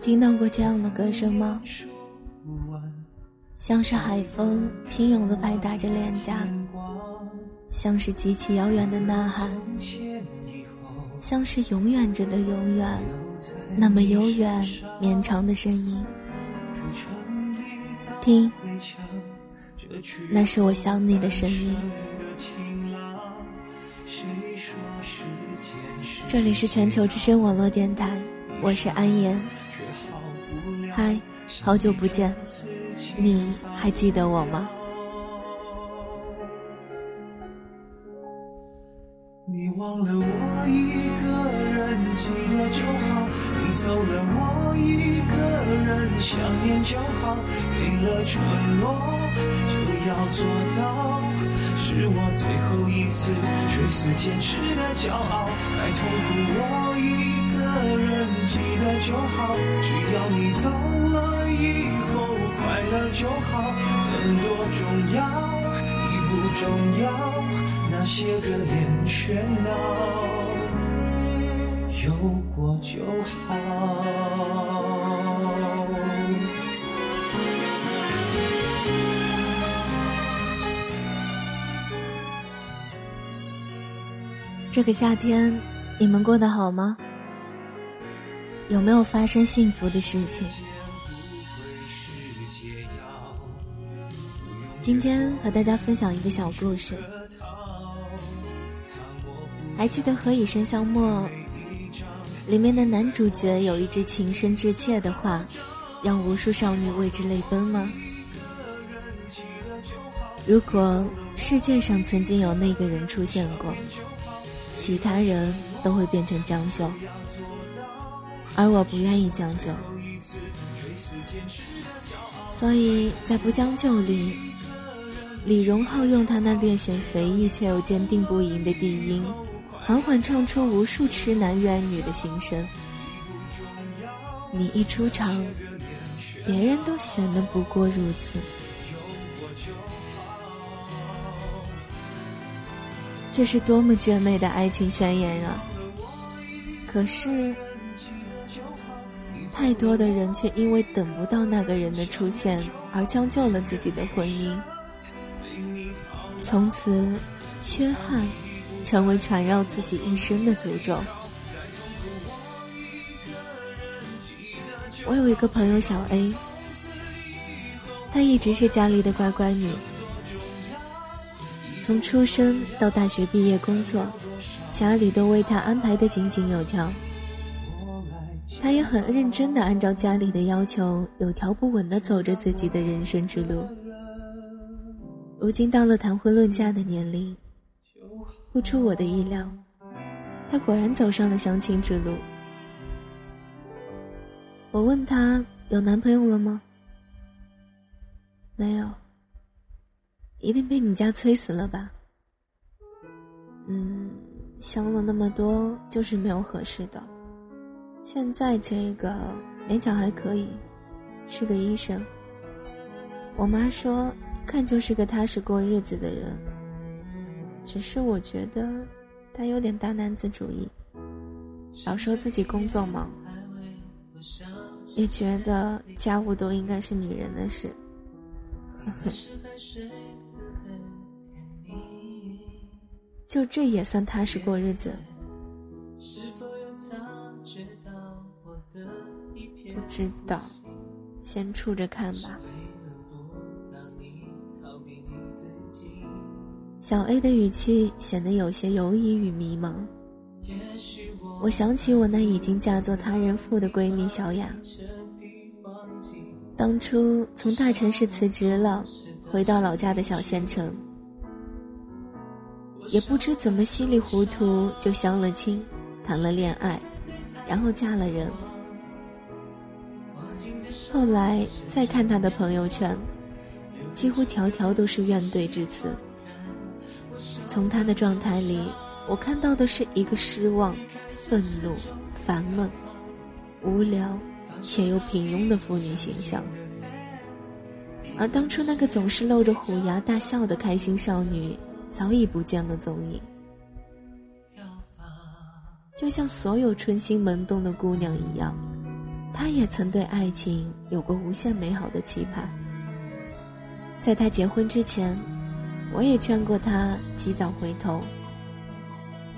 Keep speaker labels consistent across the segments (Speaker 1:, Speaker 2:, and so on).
Speaker 1: 听到过这样的歌声吗？像是海风轻柔的拍打着脸颊，像是极其遥远的呐喊，像是永远着的永远，那么悠远绵长的声音。听，那是我想你的声音。这里是全球之声网络电台，我是安言。嗨，好久不见，你还记得我吗？
Speaker 2: 你忘了我一个人，记得就好。你走了，我一个人想念就好。给了承诺，就要做到。是我最后一次垂死坚持的骄傲，太痛苦我一人记得就好，只要你走了以后快乐就好，曾多重要已不重要，那些热恋喧闹有过就好。
Speaker 1: 这个夏天，你们过得好吗？有没有发生幸福的事情？今天和大家分享一个小故事。还记得《何以笙箫默》里面的男主角有一句情深至切的话，让无数少女为之泪奔吗？如果世界上曾经有那个人出现过。其他人都会变成将就，而我不愿意将就，所以在不将就里，李荣浩用他那略显随意却又坚定不移的低音，缓缓唱出无数痴男怨女的心声。你一出场，别人都显得不过如此。这是多么绝美的爱情宣言啊！可是，太多的人却因为等不到那个人的出现而将就了自己的婚姻，从此缺憾成为缠绕自己一生的诅咒。我有一个朋友小 A，她一直是家里的乖乖女。从出生到大学毕业工作，家里都为他安排的井井有条。他也很认真的按照家里的要求，有条不紊的走着自己的人生之路。如今到了谈婚论嫁的年龄，不出我的意料，他果然走上了相亲之路。我问他有男朋友了吗？没有。一定被你家催死了吧？嗯，相了那么多，就是没有合适的。现在这个勉强还可以，是个医生。我妈说，看就是个踏实过日子的人。只是我觉得他有点大男子主义，老说自己工作忙，也觉得家务都应该是女人的事。就这也算踏实过日子？知道，先处着看吧。小 A 的语气显得有些犹疑与迷茫。我想起我那已经嫁作他人妇的闺蜜小雅，当初从大城市辞职了，回到老家的小县城。也不知怎么稀里糊涂就相了亲，谈了恋爱，然后嫁了人。后来再看他的朋友圈，几乎条条都是怨怼之词。从他的状态里，我看到的是一个失望、愤怒、烦闷、无聊且又平庸的妇女形象。而当初那个总是露着虎牙大笑的开心少女。早已不见了踪影。就像所有春心萌动的姑娘一样，她也曾对爱情有过无限美好的期盼。在他结婚之前，我也劝过他及早回头。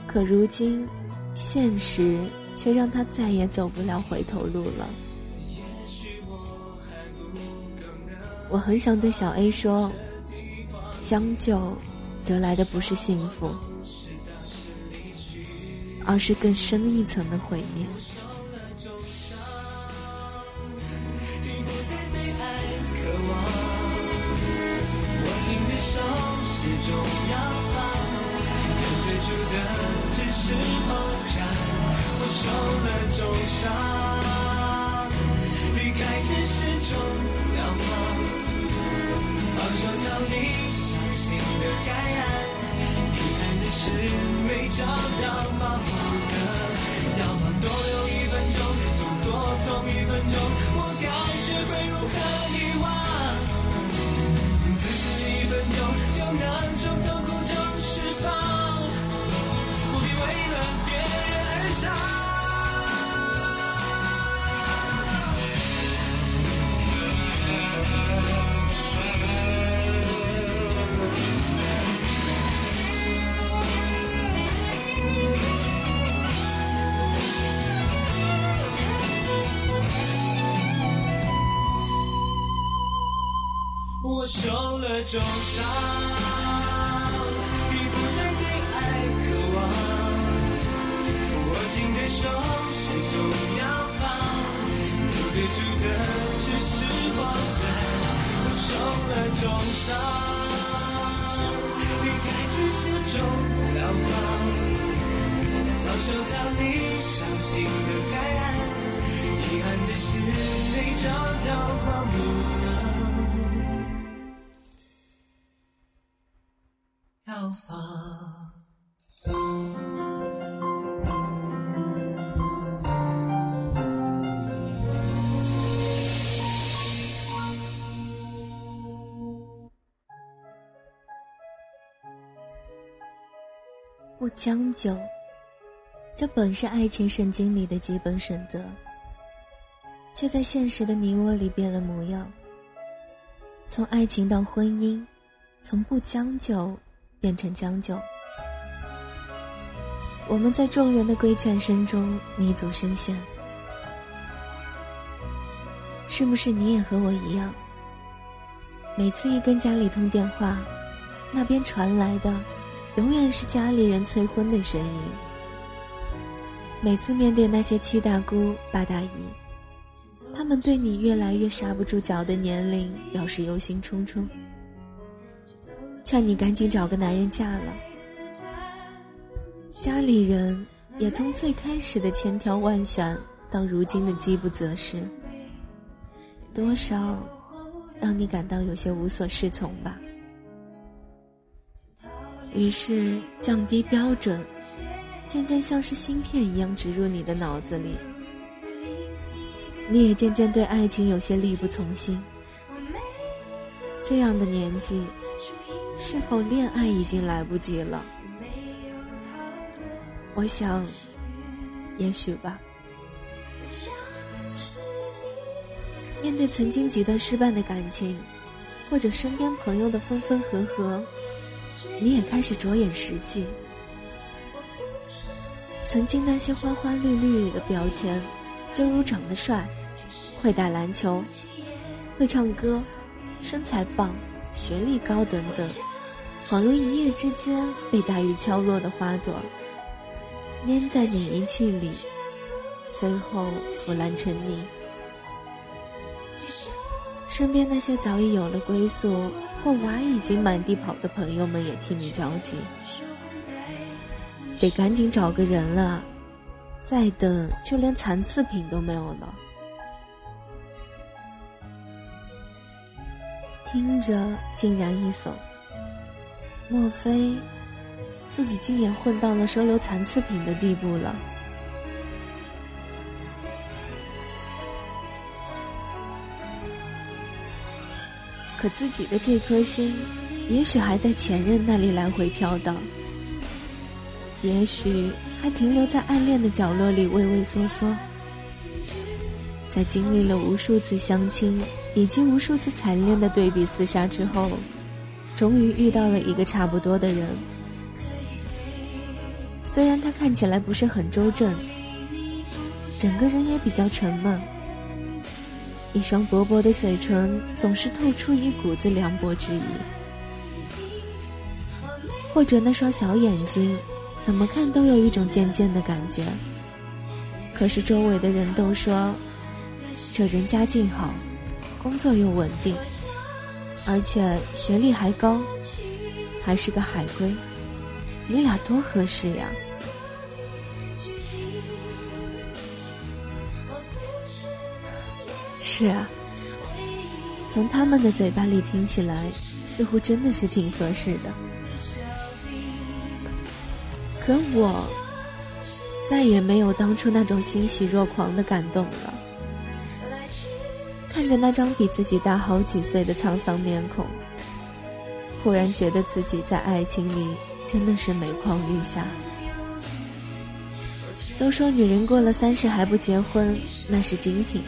Speaker 1: 可如今，现实却让他再也走不了回头路了。我很想对小 A 说：“将就得来的不是幸福。”而是更深一层的毁灭。
Speaker 2: 重要吧留得住的只是茫然我受了重伤离开只是种疗方放手逃离伤心的海岸遗憾的是没找到麻木的药丸多留一分钟就多痛一分钟我该学会如何遗忘自始一分钟。就能从我受了重伤，已不再对爱渴望。握紧的手始终要放，留给住的只是荒凉。我受了重伤，离开只是种疗放。放手逃离伤心的海岸，遗憾的是没找到盲目。
Speaker 1: 将就，这本是爱情圣经里的基本准则，却在现实的泥窝里变了模样。从爱情到婚姻，从不将就变成将就。我们在众人的规劝声中泥足深陷，是不是你也和我一样？每次一跟家里通电话，那边传来的。永远是家里人催婚的声音。每次面对那些七大姑八大姨，他们对你越来越刹不住脚的年龄表示忧心忡忡，劝你赶紧找个男人嫁了。家里人也从最开始的千挑万选，到如今的饥不择食，多少让你感到有些无所适从吧。于是，降低标准，渐渐像是芯片一样植入你的脑子里。你也渐渐对爱情有些力不从心。这样的年纪，是否恋爱已经来不及了？我想，也许吧。面对曾经几段失败的感情，或者身边朋友的分分合合。你也开始着眼实际。曾经那些花花绿绿的标签，就如长得帅、会打篮球、会唱歌、身材棒、学历高等等，恍如一夜之间被大雨敲落的花朵，粘在你仪器里，最后腐烂成泥。身边那些早已有了归宿。或娃已经满地跑的朋友们也替你着急，得赶紧找个人了，再等就连残次品都没有了。听着竟然一耸，莫非自己竟也混到了收留残次品的地步了？可自己的这颗心，也许还在前任那里来回飘荡，也许还停留在暗恋的角落里畏畏缩缩。在经历了无数次相亲以及无数次惨烈的对比厮杀之后，终于遇到了一个差不多的人。虽然他看起来不是很周正，整个人也比较沉闷，一双薄薄的嘴唇总是透出一股子凉薄之意，或者那双小眼睛，怎么看都有一种贱贱的感觉。可是周围的人都说。这人家境好，工作又稳定，而且学历还高，还是个海归，你俩多合适呀！是啊，从他们的嘴巴里听起来，似乎真的是挺合适的。可我再也没有当初那种欣喜若狂的感动了。看着那张比自己大好几岁的沧桑面孔，忽然觉得自己在爱情里真的是每况愈下。都说女人过了三十还不结婚那是精品，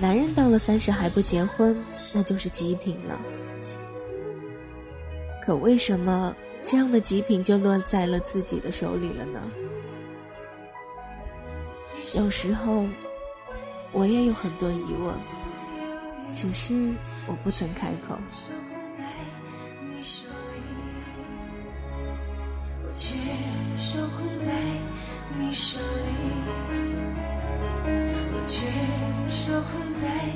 Speaker 1: 男人到了三十还不结婚那就是极品了。可为什么这样的极品就落在了自己的手里了呢？有时候，我也有很多疑问。只是我不曾开口。在。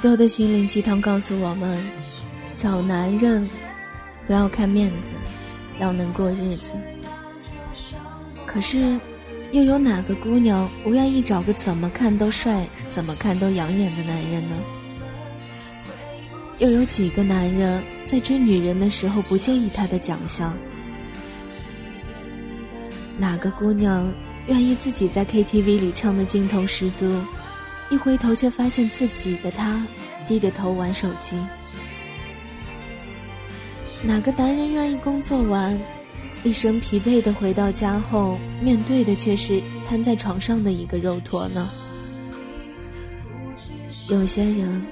Speaker 1: 多的心灵鸡汤告诉我们：找男人不要看面子，要能过日子。可是，又有哪个姑娘不愿意找个怎么看都帅、怎么看都养眼的男人呢？又有几个男人在追女人的时候不介意她的长相？哪个姑娘愿意自己在 KTV 里唱的劲头十足？一回头，却发现自己的他低着头玩手机。哪个男人愿意工作完，一身疲惫的回到家后，面对的却是瘫在床上的一个肉坨呢？有些人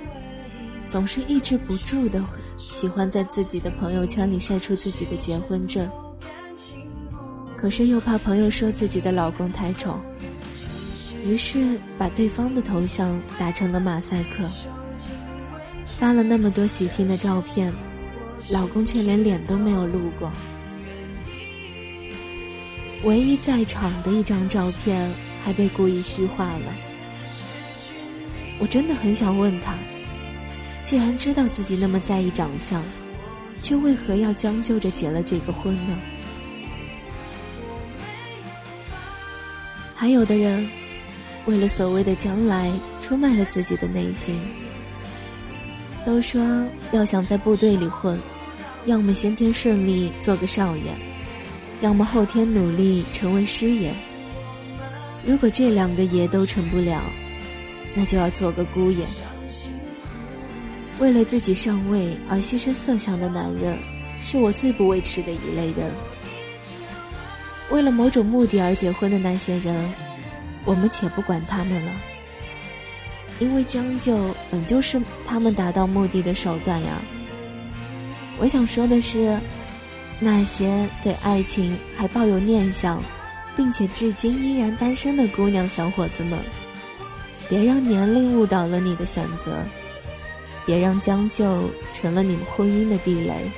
Speaker 1: 总是抑制不住的喜欢在自己的朋友圈里晒出自己的结婚证，可是又怕朋友说自己的老公太丑。于是把对方的头像打成了马赛克。发了那么多喜庆的照片，老公却连脸都没有露过。唯一在场的一张照片还被故意虚化了。我真的很想问他，既然知道自己那么在意长相，却为何要将就着结了这个婚呢？还有的人，为了所谓的将来，出卖了自己的内心。都说要想在部队里混，要么先天顺利做个少爷，要么后天努力成为师爷。如果这两个爷都成不了，那就要做个姑爷。为了自己上位而牺牲色相的男人，是我最不维持的一类人。为了某种目的而结婚的那些人，我们且不管他们了。因为将就本就是他们达到目的的手段呀。我想说的是，那些对爱情还抱有念想，并且至今依然单身的姑娘小伙子们，别让年龄误导了你的选择，别让将就成了你们婚姻的地雷。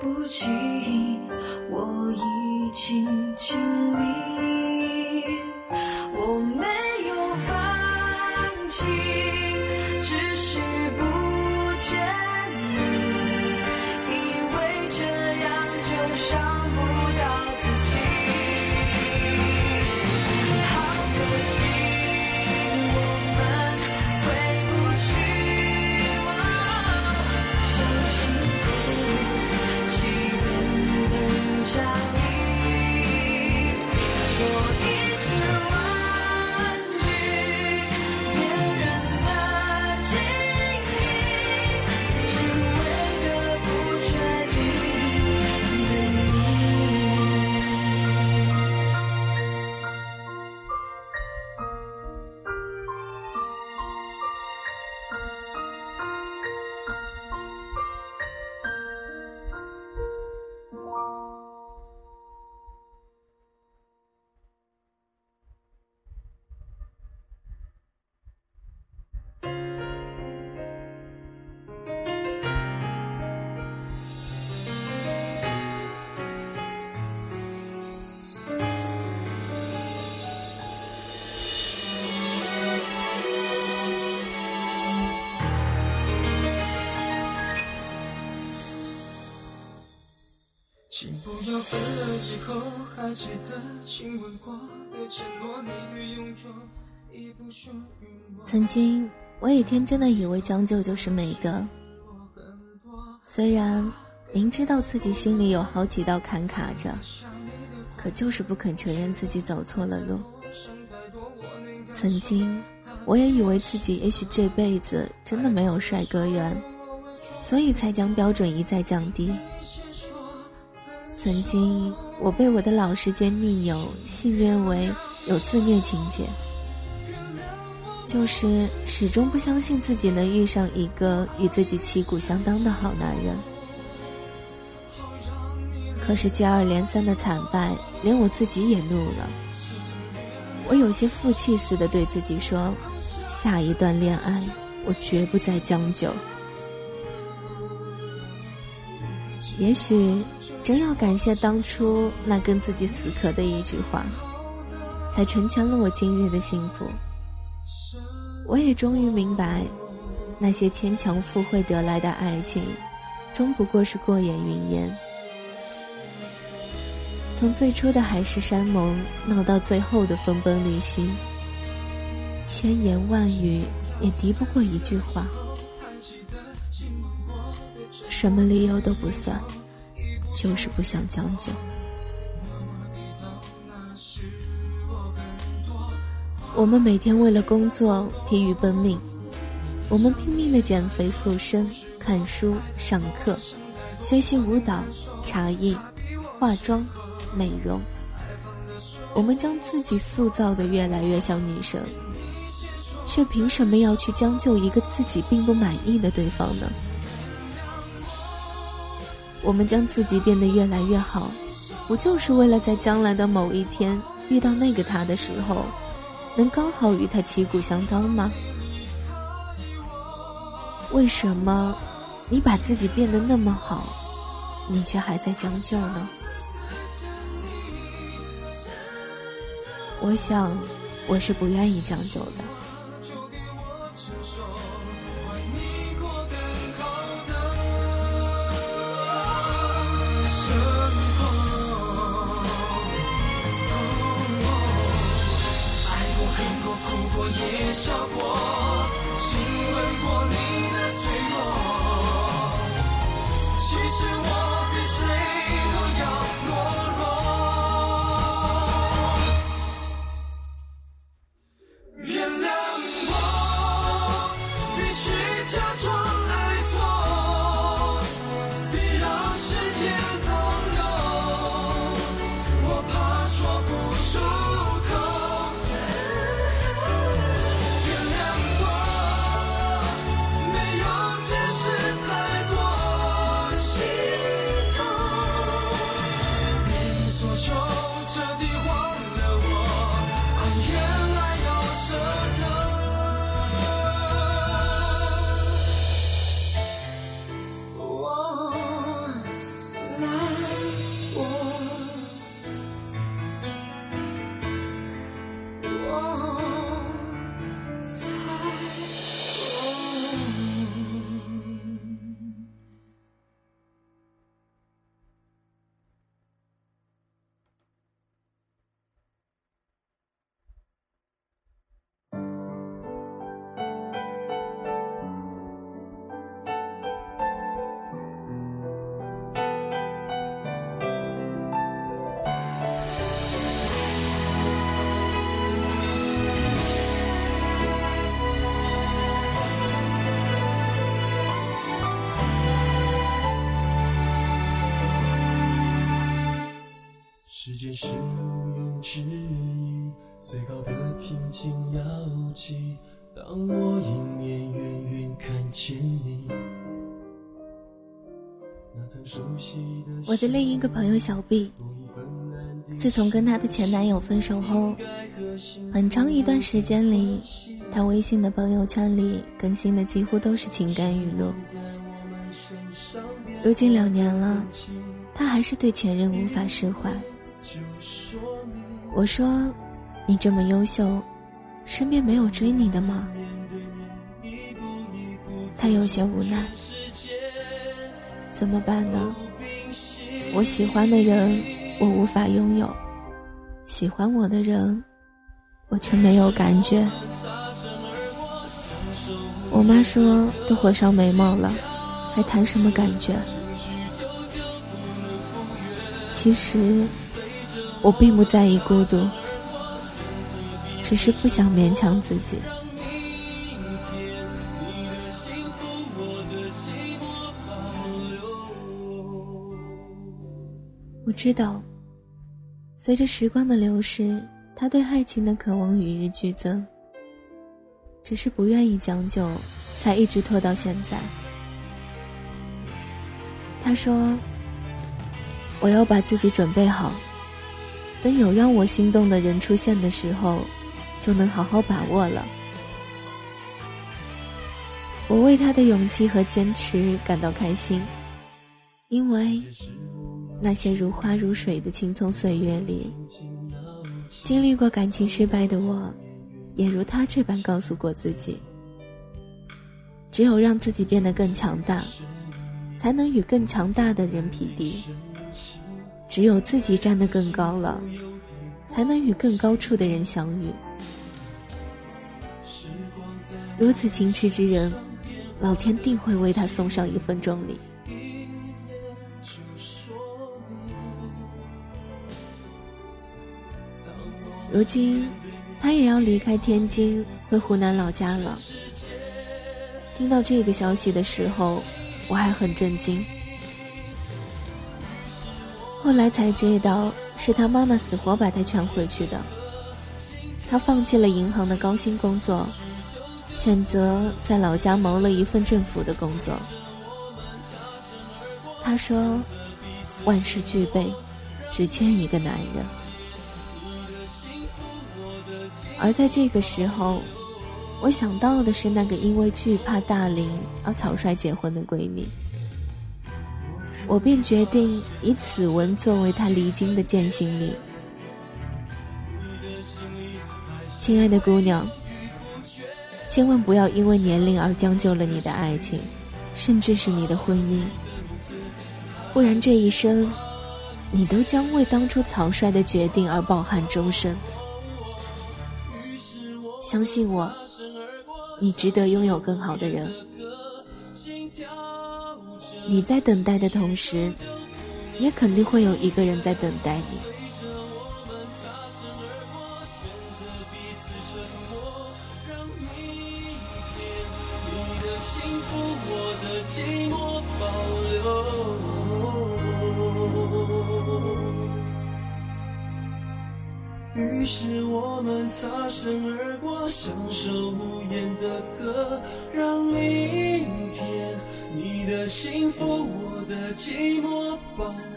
Speaker 3: 不起。我已经以后还记得亲吻过的承诺，你的永久已不属于我。
Speaker 1: 曾经我也天真的以为将就就是美德，虽然明知道自己心里有好几道坎卡着，可就是不肯承认自己走错了路。曾经我也以为自己也许这辈子真的没有帅哥缘，所以才将标准一再降低。曾经，我被我的老师兼密友戏谑为有自虐情节，就是始终不相信自己能遇上一个与自己旗鼓相当的好男人。可是接二连三的惨败，连我自己也怒了。我有些负气似的对自己说：“下一段恋爱，我绝不再将就。”也许真要感谢当初那跟自己死磕的一句话，才成全了我今日的幸福。我也终于明白，那些牵强附会得来的爱情，终不过是过眼云烟。从最初的海誓山盟，闹到最后的分崩离析，千言万语也敌不过一句话。什么理由都不算，就是不想将就。我们每天为了工作疲于奔命，我们拼命的减肥塑身、看书、上课、学习舞蹈、茶艺、化妆、美容。我们将自己塑造的越来越像女神，却凭什么要去将就一个自己并不满意的对方呢？我们将自己变得越来越好，不就是为了在将来的某一天遇到那个他的时候，能刚好与他旗鼓相当吗？为什么你把自己变得那么好，你却还在将就呢？我想，我是不愿意将就的。
Speaker 2: 你过更好的生活。爱过、恨过、哭过，也笑。是毋庸置疑，最高的平静要记。当我迎面远远看见你，
Speaker 1: 我的另一个朋友小 B，自从跟她的前男友分手后，很长一段时间里，她微信的朋友圈里更新的几乎都是情感语录。如今两年了，她还是对前任无法释怀。我说：“你这么优秀，身边没有追你的吗？”他有些无奈。怎么办呢？我喜欢的人，我无法拥有；喜欢我的人，我却没有感觉。我妈说：“都火烧眉毛了，还谈什么感觉？”其实。我并不在意孤独，只是不想勉强自己。我知道，随着时光的流逝，他对爱情的渴望与日俱增，只是不愿意将就，才一直拖到现在。他说：“我要把自己准备好。”等有让我心动的人出现的时候，就能好好把握了。我为他的勇气和坚持感到开心，因为那些如花如水的青葱岁月里，经历过感情失败的我，也如他这般告诉过自己：只有让自己变得更强大，才能与更强大的人匹敌。只有自己站得更高了，才能与更高处的人相遇。如此情痴之人，老天定会为他送上一份重礼。如今，他也要离开天津，回湖南老家了。听到这个消息的时候，我还很震惊。后来才知道，是他妈妈死活把他劝回去的。他放弃了银行的高薪工作，选择在老家谋了一份政府的工作。他说：“万事俱备，只欠一个男人。而在这个时候，我想到的是那个因为惧怕大龄而草率结婚的闺蜜，我便决定以此文作为她离京的践行礼。亲爱的姑娘，千万不要因为年龄而将就了你的爱情，甚至是你的婚姻，不然这一生，你都将为当初草率的决定而抱憾终生。相信我，你值得拥有更好的人。你在等待的同时，也肯定会有一个人在等待你。
Speaker 2: 寂寞吧。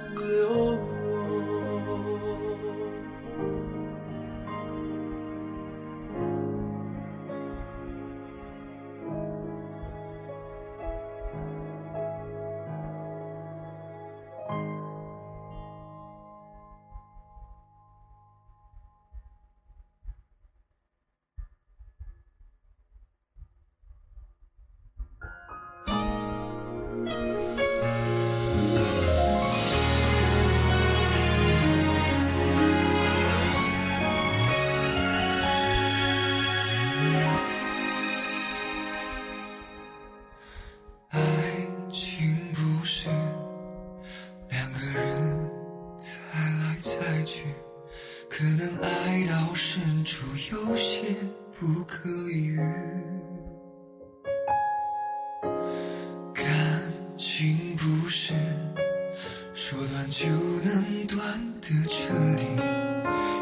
Speaker 2: 的彻底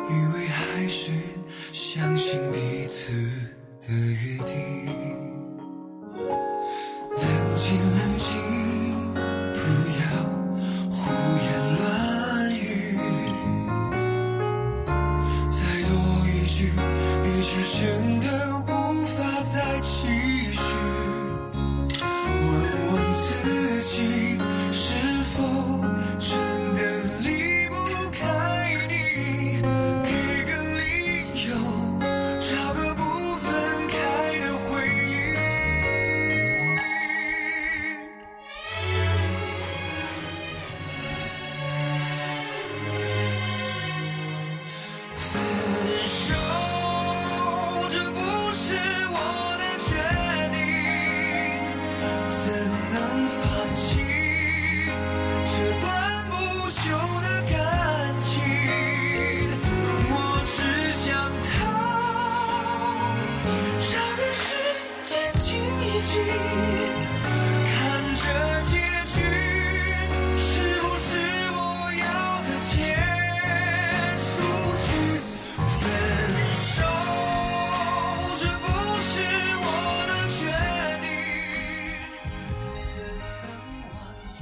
Speaker 2: 以为还是相信彼此的约定。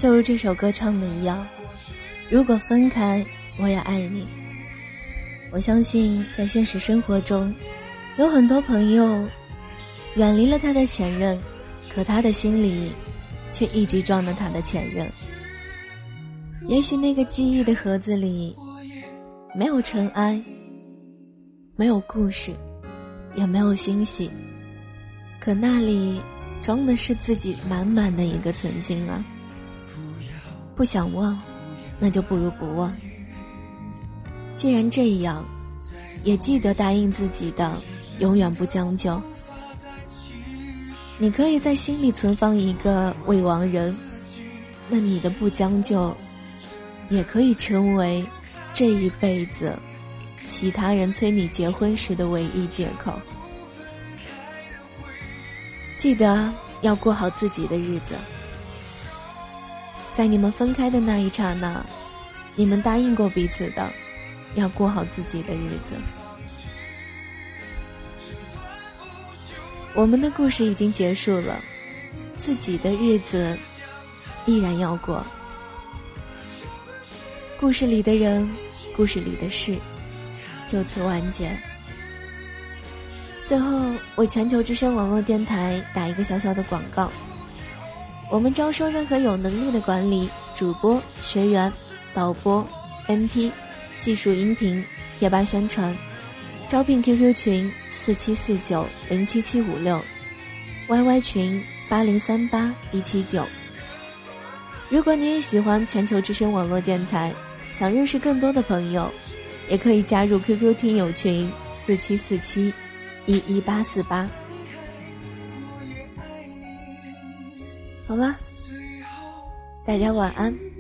Speaker 1: 就如这首歌唱的一样，如果分开，我也爱你。我相信，在现实生活中，有很多朋友远离了他的前任，可他的心里却一直装着他的前任。也许那个记忆的盒子里没有尘埃，没有故事，也没有欣喜，可那里装的是自己满满的一个曾经啊。不想忘，那就不如不忘。既然这样，也记得答应自己的，永远不将就。你可以在心里存放一个未亡人，那你的不将就，也可以成为这一辈子其他人催你结婚时的唯一借口。记得要过好自己的日子。在你们分开的那一刹那，你们答应过彼此的，要过好自己的日子。我们的故事已经结束了，自己的日子依然要过。故事里的人故事里的事，就此完结。最后为全球之声网络电台打一个小小的广告：我们招收任何有能力的管理、主播、学员、导播、MP、技术、音频、贴吧宣传，招聘 QQ 群四七四九零七七五六，YY 群八零三八一七九。如果你也喜欢全球之声网络电台，想认识更多的朋友，也可以加入 QQ 听友群四七四七。一一八四八，好啦，大家晚安。